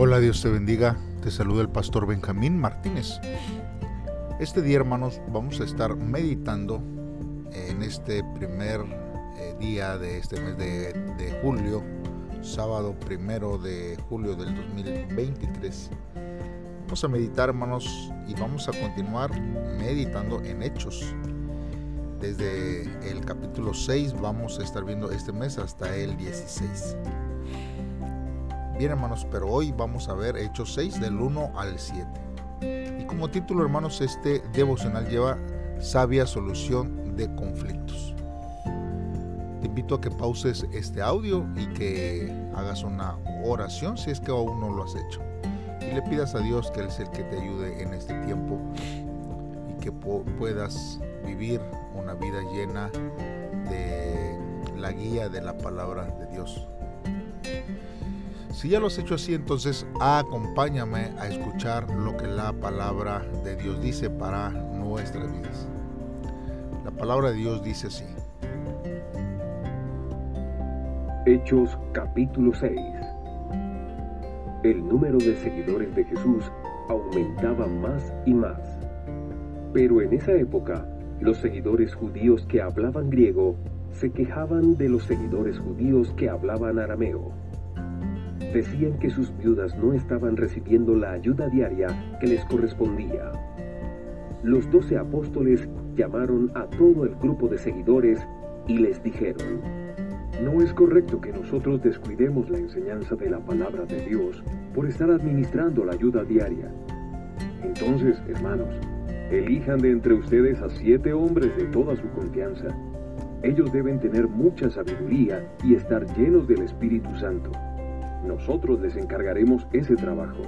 Hola, Dios te bendiga. Te saluda el pastor Benjamín Martínez. Este día, hermanos, vamos a estar meditando en este primer eh, día de este mes de, julio, sábado primero de julio del 2023. Vamos a meditar, hermanos, y vamos a continuar meditando en Hechos. Desde el capítulo 6 vamos a estar viendo este mes hasta el 16. Bien hermanos, pero hoy vamos a ver Hechos 6 del 1 al 7. Y como título hermanos, este devocional lleva sabia solución de conflictos. Te invito a que pauses este audio y que hagas una oración si es que aún no lo has hecho. Y le pidas a Dios que Él es el que te ayude en este tiempo y que puedas vivir una vida llena de la guía de la palabra de Dios. Si ya lo has hecho así, entonces acompáñame a escuchar lo que la palabra de Dios dice para nuestras vidas. La palabra de Dios dice así. Hechos capítulo 6 El número de seguidores de Jesús aumentaba más y más. Pero en esa época, los seguidores judíos que hablaban griego se quejaban de los seguidores judíos que hablaban arameo decían que sus viudas no estaban recibiendo la ayuda diaria que les correspondía. Los doce apóstoles llamaron a todo el grupo de seguidores y les dijeron, no es correcto que nosotros descuidemos la enseñanza de la palabra de Dios por estar administrando la ayuda diaria. Entonces, hermanos, elijan de entre ustedes a siete hombres de toda su confianza. Ellos deben tener mucha sabiduría y estar llenos del Espíritu Santo nosotros les encargaremos ese trabajo.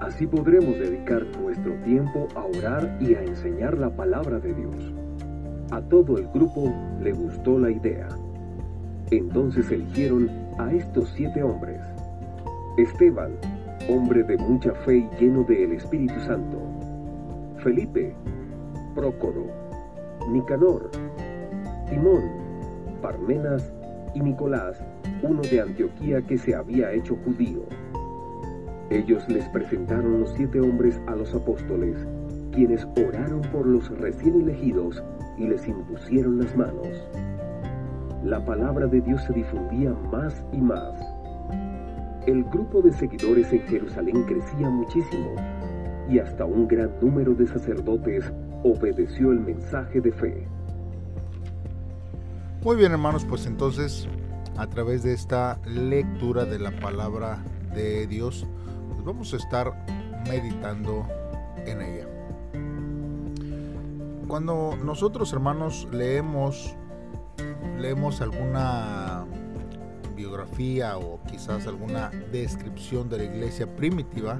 Así podremos dedicar nuestro tiempo a orar y a enseñar la palabra de Dios. A todo el grupo le gustó la idea. Entonces eligieron a estos siete hombres. Esteban, hombre de mucha fe y lleno del Espíritu Santo. Felipe, Prócoro, Nicanor, Timón, Parmenas y Nicolás, uno de Antioquía que se había hecho judío. Ellos les presentaron los siete hombres a los apóstoles, quienes oraron por los recién elegidos y les impusieron las manos. La palabra de Dios se difundía más y más. El grupo de seguidores en Jerusalén crecía muchísimo y hasta un gran número de sacerdotes obedeció el mensaje de fe. Muy bien hermanos, pues entonces a través de esta lectura de la palabra de Dios, pues vamos a estar meditando en ella. Cuando nosotros hermanos leemos leemos alguna biografía o quizás alguna descripción de la iglesia primitiva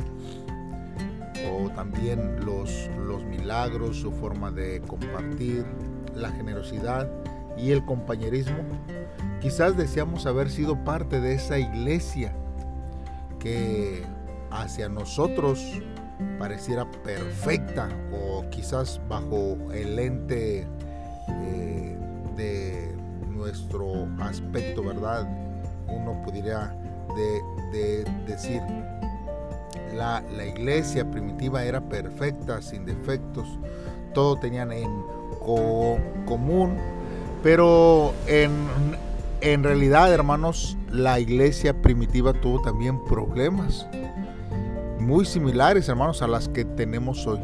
o también los, los milagros, su forma de compartir, la generosidad, y el compañerismo, quizás deseamos haber sido parte de esa iglesia que hacia nosotros pareciera perfecta o quizás bajo el lente eh, de nuestro aspecto, ¿verdad? Uno de, decir, la, la, iglesia primitiva era perfecta, sin defectos, todo tenían en común, pero en, realidad, hermanos, la iglesia primitiva tuvo también problemas muy similares, hermanos, a las que tenemos hoy.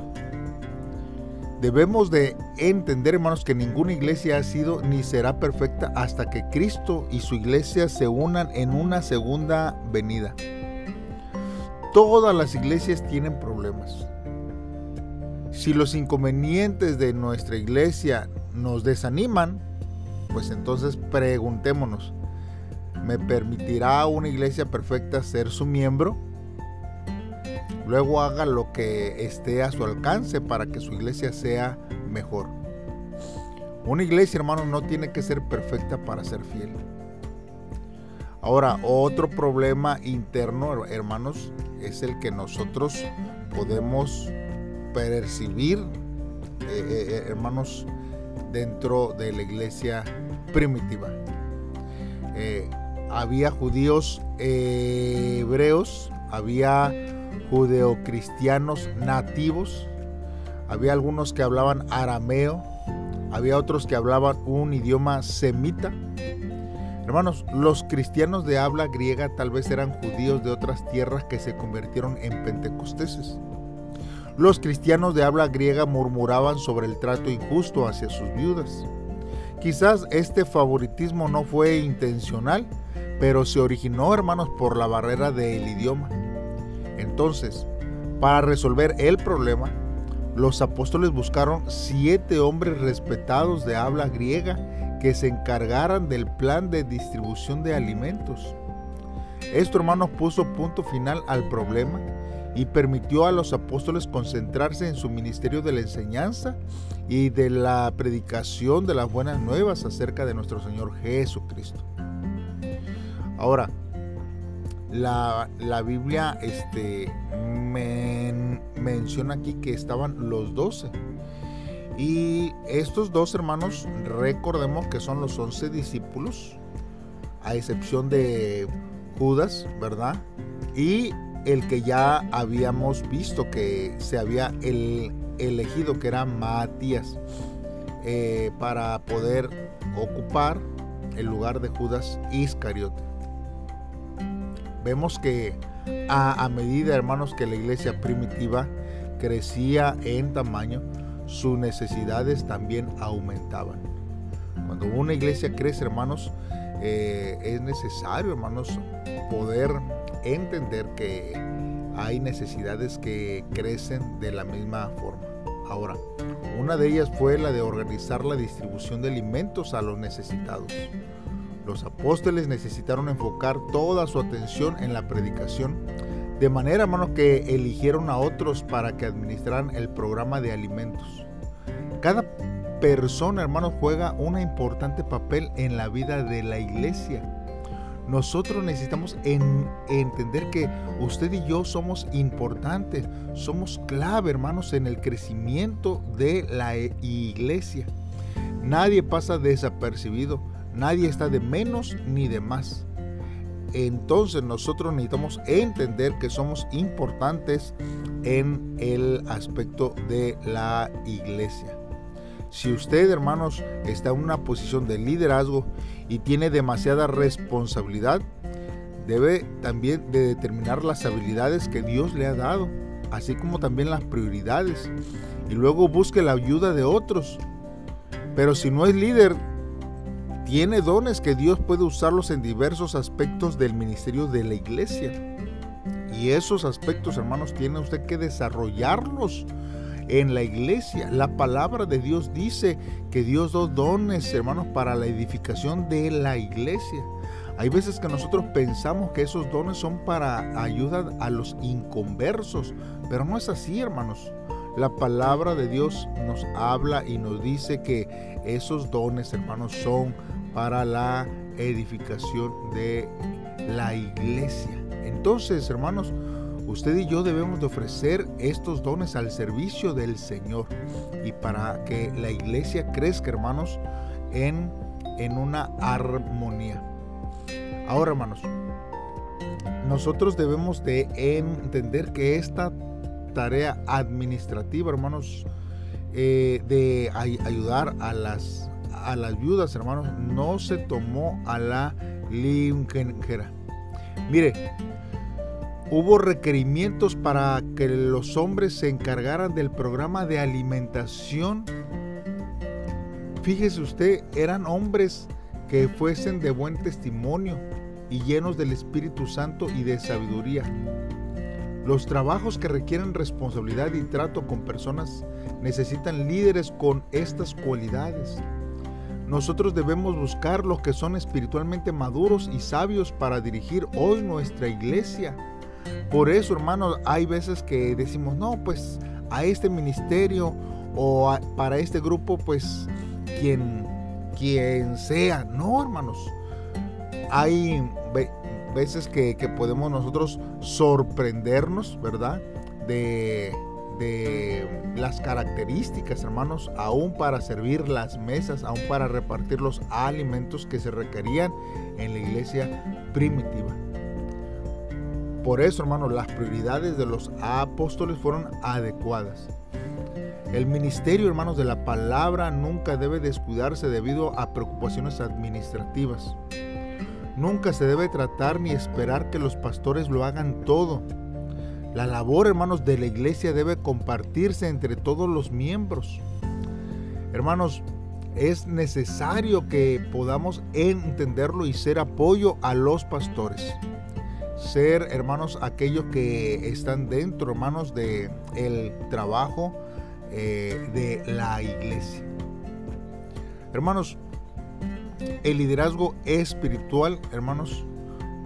Debemos de entender, hermanos, que ninguna iglesia ha sido ni será perfecta hasta que Cristo y su iglesia se unan en una segunda venida. Todas las iglesias tienen problemas. Si los inconvenientes de nuestra iglesia nos desaniman, pues entonces preguntémonos, ¿me permitirá una iglesia perfecta ser su miembro? Luego haga lo que esté a su alcance para que su iglesia sea mejor. Una iglesia, hermano, no tiene que ser perfecta para ser fiel. Ahora, otro problema interno, hermanos, es el que nosotros podemos percibir, eh, eh, eh, hermanos, dentro de la iglesia primitiva. Eh, había judíos hebreos, había judeocristianos nativos, había algunos que hablaban arameo, había otros que hablaban un idioma semita. Hermanos, los cristianos de habla griega tal vez eran judíos de otras tierras que se convirtieron en pentecosteses. Los cristianos de habla griega murmuraban sobre el trato injusto hacia sus viudas. Quizás este favoritismo no fue intencional, pero se originó, hermanos, por la barrera del idioma. Entonces, para resolver el problema, los apóstoles buscaron siete hombres respetados de habla griega que se encargaran del plan de distribución de alimentos. Esto, hermanos, puso punto final al problema y permitió a los apóstoles concentrarse en su ministerio de la enseñanza y de la predicación de las buenas nuevas acerca de nuestro Señor Jesucristo. Ahora, la, Biblia este, menciona aquí que estaban los doce. Y estos dos hermanos, recordemos que son los once discípulos, a excepción de Judas, ¿verdad? Y el que ya habíamos visto que se había elegido, que era Matías, eh, para poder ocupar el lugar de Judas Iscariote. Vemos que a, a medida, hermanos, que la iglesia primitiva crecía en tamaño, sus necesidades también aumentaban. Cuando una iglesia crece, hermanos, eh, es necesario, hermanos, poder entender que hay necesidades que crecen de la misma forma. Ahora, una de ellas fue la de organizar la distribución de alimentos a los necesitados. Los apóstoles necesitaron enfocar toda su atención en la predicación, de manera, que eligieron a otros para que administraran el programa de alimentos. Cada persona, hermanos, juega un importante papel en la vida de la iglesia. Nosotros necesitamos entender que usted y yo somos importantes, somos clave, hermanos, en el crecimiento de la iglesia. Nadie pasa desapercibido, nadie está de menos ni de más. Entonces nosotros necesitamos entender que somos importantes en el aspecto de la iglesia. Si usted, hermanos, está en una posición de liderazgo y tiene demasiada responsabilidad, debe también de determinar las habilidades que Dios le ha dado, así como también las prioridades, y luego busque la ayuda de otros. Pero si no es líder, tiene dones que Dios puede usarlos en diversos aspectos del ministerio de la iglesia. Y esos aspectos, hermanos, tiene usted que desarrollarlos en la iglesia. La palabra de Dios dice que Dios da dones, hermanos, para la edificación de la iglesia. Hay veces que nosotros pensamos que esos dones son para ayuda a los inconversos, pero no es así, hermanos. La palabra de Dios nos habla y nos dice que esos dones, hermanos, son para la edificación de la iglesia. Entonces, hermanos, Usted y yo debemos de ofrecer estos dones al servicio del Señor y para que la iglesia crezca, hermanos, en, en una armonía. Ahora, hermanos, nosotros debemos de entender que esta tarea administrativa, hermanos, eh, de ayudar a las, a las viudas, hermanos, no se tomó a la ligera. Mire, hubo requerimientos para que los hombres se encargaran del programa de alimentación. Fíjese usted, eran hombres que fuesen de buen testimonio y llenos del Espíritu Santo y de sabiduría. Los trabajos que requieren responsabilidad y trato con personas necesitan líderes con estas cualidades. Nosotros debemos buscar los que son espiritualmente maduros y sabios para dirigir hoy nuestra iglesia. Por eso, hermanos, hay veces que decimos, no, pues a este ministerio o para este grupo, pues quien, quien sea. No, hermanos. Hay veces que, podemos nosotros sorprendernos, ¿verdad? De, de las características, hermanos, aún para servir las mesas, aún para repartir los alimentos que se requerían en la iglesia primitiva. Por eso, hermanos, las prioridades de los apóstoles fueron adecuadas. El ministerio, hermanos, de la palabra nunca debe descuidarse debido a preocupaciones administrativas. Nunca se debe tratar ni esperar que los pastores lo hagan todo. La labor, hermanos, de la iglesia debe compartirse entre todos los miembros. Hermanos, es necesario que podamos entenderlo y ser apoyo a los pastores. Ser, hermanos, aquellos que están dentro, hermanos, de el trabajo eh, de la iglesia. Hermanos, el liderazgo espiritual, hermanos,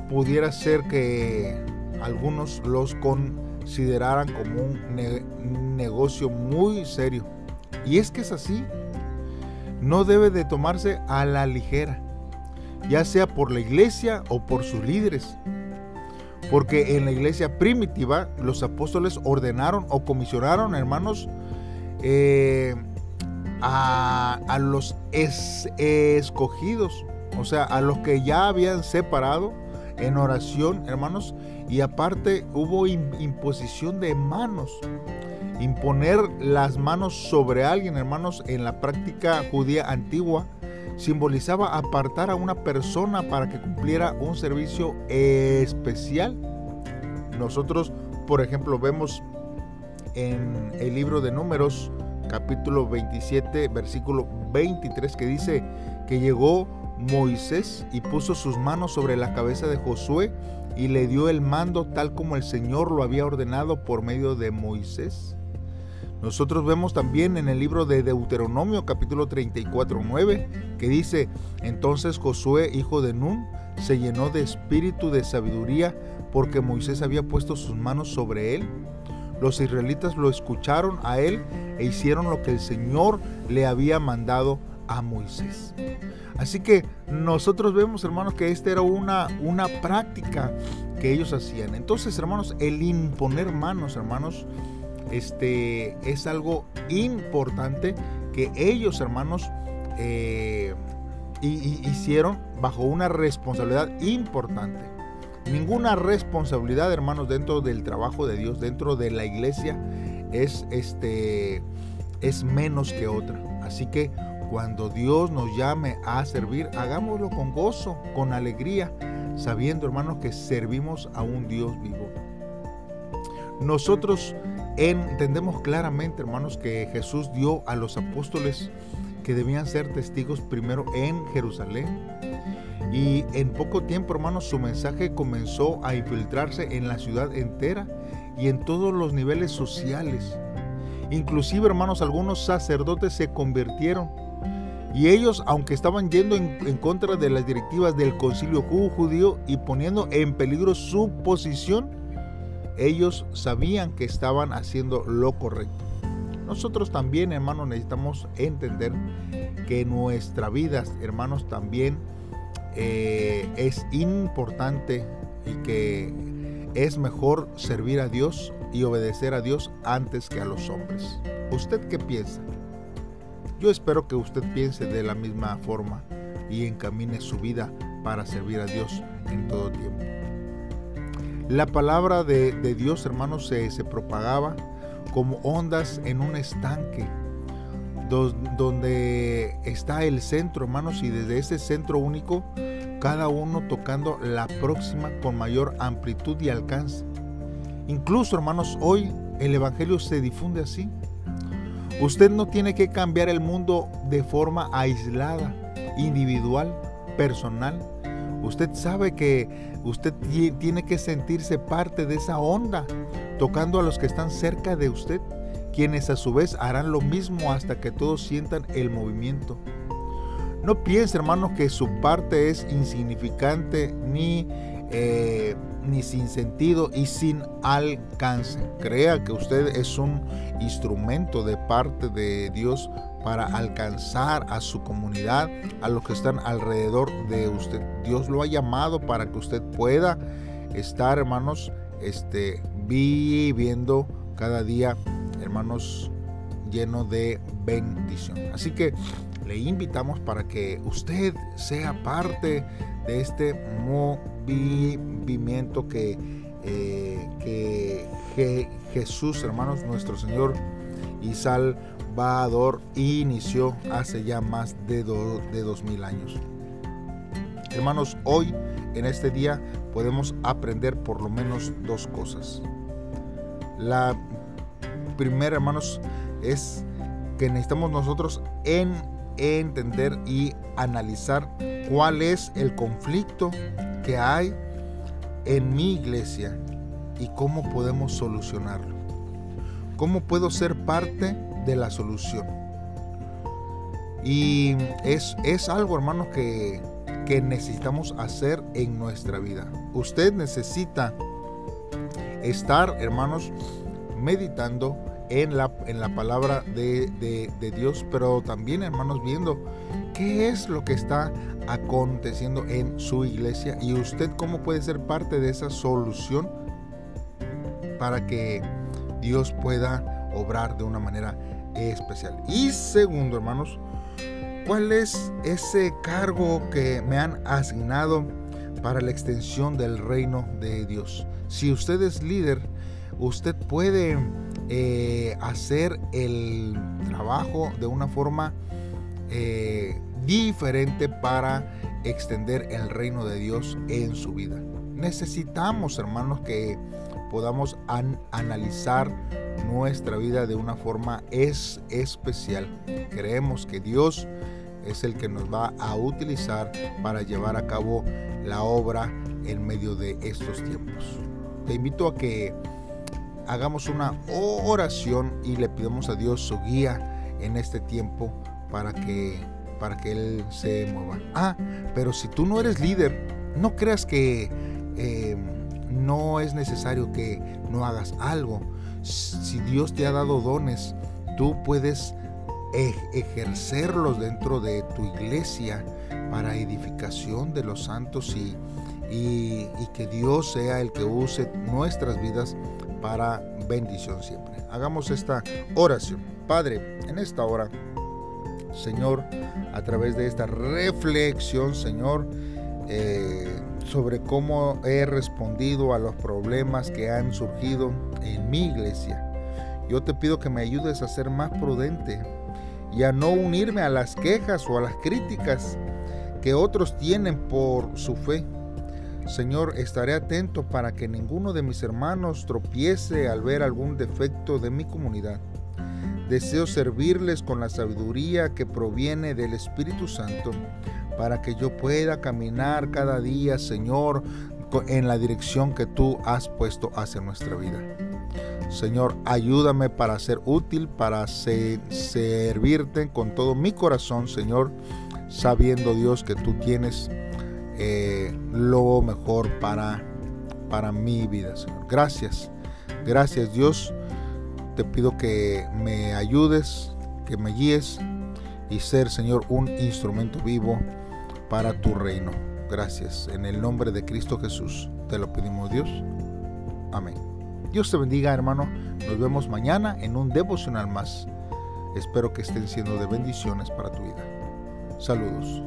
pudiera ser que algunos los consideraran como un negocio muy serio. Y es que es así. No debe de tomarse a la ligera, ya sea por la iglesia o por sus líderes. Porque en la iglesia primitiva los apóstoles ordenaron o comisionaron, hermanos, eh, a, los escogidos, o sea, a los que ya habían separado en oración, hermanos, y aparte hubo imposición de manos. Imponer las manos sobre alguien, hermanos, en la práctica judía antigua, simbolizaba apartar a una persona para que cumpliera un servicio especial. Nosotros, por ejemplo, vemos en el libro de números, capítulo 27, versículo 23, que dice que llegó Moisés y puso sus manos sobre la cabeza de Josué y le dio el mando tal como el Señor lo había ordenado por medio de Moisés. Nosotros vemos también en el libro de Deuteronomio capítulo 34, 9, que dice, entonces Josué, hijo de Nun, se llenó de espíritu de sabiduría porque Moisés había puesto sus manos sobre él. Los israelitas lo escucharon a él e hicieron lo que el Señor le había mandado a Moisés. Así que nosotros vemos, hermanos, que esta era una, una práctica que ellos hacían. Entonces, hermanos, el imponer manos, hermanos, este, es algo importante que ellos, hermanos, eh, hicieron bajo una responsabilidad importante. Ninguna responsabilidad, hermanos, dentro del trabajo de Dios, dentro de la iglesia, es, este, es menos que otra. Así que cuando Dios nos llame a servir, hagámoslo con gozo, con alegría, sabiendo, hermanos, que servimos a un Dios vivo. Nosotros entendemos claramente, hermanos, que Jesús dio a los apóstoles que debían ser testigos primero en Jerusalén. Y en poco tiempo, hermanos, su mensaje comenzó a infiltrarse en la ciudad entera y en todos los niveles sociales. Inclusive, hermanos, algunos sacerdotes se convirtieron. Y ellos, aunque estaban yendo en, en contra de las directivas del concilio judío y poniendo en peligro su posición, ellos sabían que estaban haciendo lo correcto. Nosotros también, hermanos, necesitamos entender que nuestra vida, hermanos, también eh, es importante y que es mejor servir a Dios y obedecer a Dios antes que a los hombres. ¿Usted qué piensa? Yo espero que usted piense de la misma forma y encamine su vida para servir a Dios en todo tiempo. La palabra de, Dios, hermanos, se, propagaba como ondas en un estanque, donde está el centro, hermanos, y desde ese centro único, cada uno tocando la próxima con mayor amplitud y alcance. Incluso, hermanos, hoy el Evangelio se difunde así. Usted no tiene que cambiar el mundo de forma aislada, individual, personal Usted sabe que usted tiene que sentirse parte de esa onda, tocando a los que están cerca de usted, quienes a su vez harán lo mismo hasta que todos sientan el movimiento. No piense, hermano, que su parte es insignificante ni, eh, ni sin sentido y sin alcance. Crea que usted es un instrumento de parte de Dios para alcanzar a su comunidad, a los que están alrededor de usted. Dios lo ha llamado para que usted pueda estar, hermanos, este, viviendo cada día, hermanos, lleno de bendición. Así que le invitamos para que usted sea parte de este movimiento que eh, que, Jesús, hermanos, nuestro Señor y Salvador, inició hace ya más de, de dos mil años. Hermanos, hoy, en este día, podemos aprender por lo menos dos cosas. La primera, hermanos, es que necesitamos nosotros en entender y analizar cuál es el conflicto que hay en mi iglesia y cómo podemos solucionarlo. ¿Cómo puedo ser parte de la solución? Y es, es algo, hermanos, que, que necesitamos hacer en nuestra vida. Usted necesita estar, hermanos, meditando en la, en la palabra de, de, Dios, pero también, hermanos, viendo qué es lo que está aconteciendo en su iglesia y usted cómo puede ser parte de esa solución para que Dios pueda obrar de una manera especial. Y segundo, hermanos, ¿cuál es ese cargo que me han asignado para la extensión del reino de Dios? Si usted es líder, usted puede eh, hacer el trabajo de una forma eh, diferente para extender el reino de Dios en su vida. Necesitamos, hermanos, que podamos analizar nuestra vida de una forma es especial. Creemos que Dios es el que nos va a utilizar para llevar a cabo la obra en medio de estos tiempos. Te invito a que hagamos una oración y le pidamos a Dios su guía en este tiempo para que para que él se mueva. Ah, pero si tú no eres líder, no creas que eh, no es necesario que no hagas algo. Si Dios te ha dado dones, tú puedes ejercerlos dentro de tu iglesia para edificación de los santos y, y, que Dios sea el que use nuestras vidas para bendición siempre. Hagamos esta oración. Padre, en esta hora, Señor, a través de esta reflexión, Señor, eh, sobre cómo he respondido a los problemas que han surgido en mi iglesia. Yo te pido que me ayudes a ser más prudente y a no unirme a las quejas o a las críticas que otros tienen por su fe Señor, estaré atento para que ninguno de mis hermanos tropiece al ver algún defecto de mi comunidad. Deseo servirles con la sabiduría que proviene del Espíritu Santo, para que yo pueda caminar cada día, Señor, en la dirección que tú has puesto hacia nuestra vida. Señor, ayúdame para ser útil, para servirte con todo mi corazón, Señor, sabiendo Dios que tú tienes eh, lo mejor para, para mi vida, Señor. Gracias, gracias Dios. Te pido que me ayudes, que me guíes y ser, Señor, un instrumento vivo para tu reino. Gracias. En el nombre de Cristo Jesús te lo pedimos, Dios. Amén. Dios te bendiga, hermano. Nos vemos mañana en un devocional más. Espero que estén siendo de bendiciones para tu vida. Saludos.